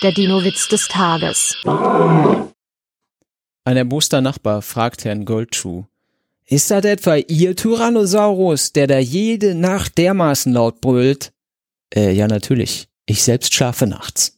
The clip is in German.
Der Dino-Witz des Tages. Ein erboster Nachbar fragt Herrn Goldschuh. Ist das etwa Ihr Tyrannosaurus, der da jede Nacht dermaßen laut brüllt? Äh, ja, natürlich. Ich selbst schlafe nachts.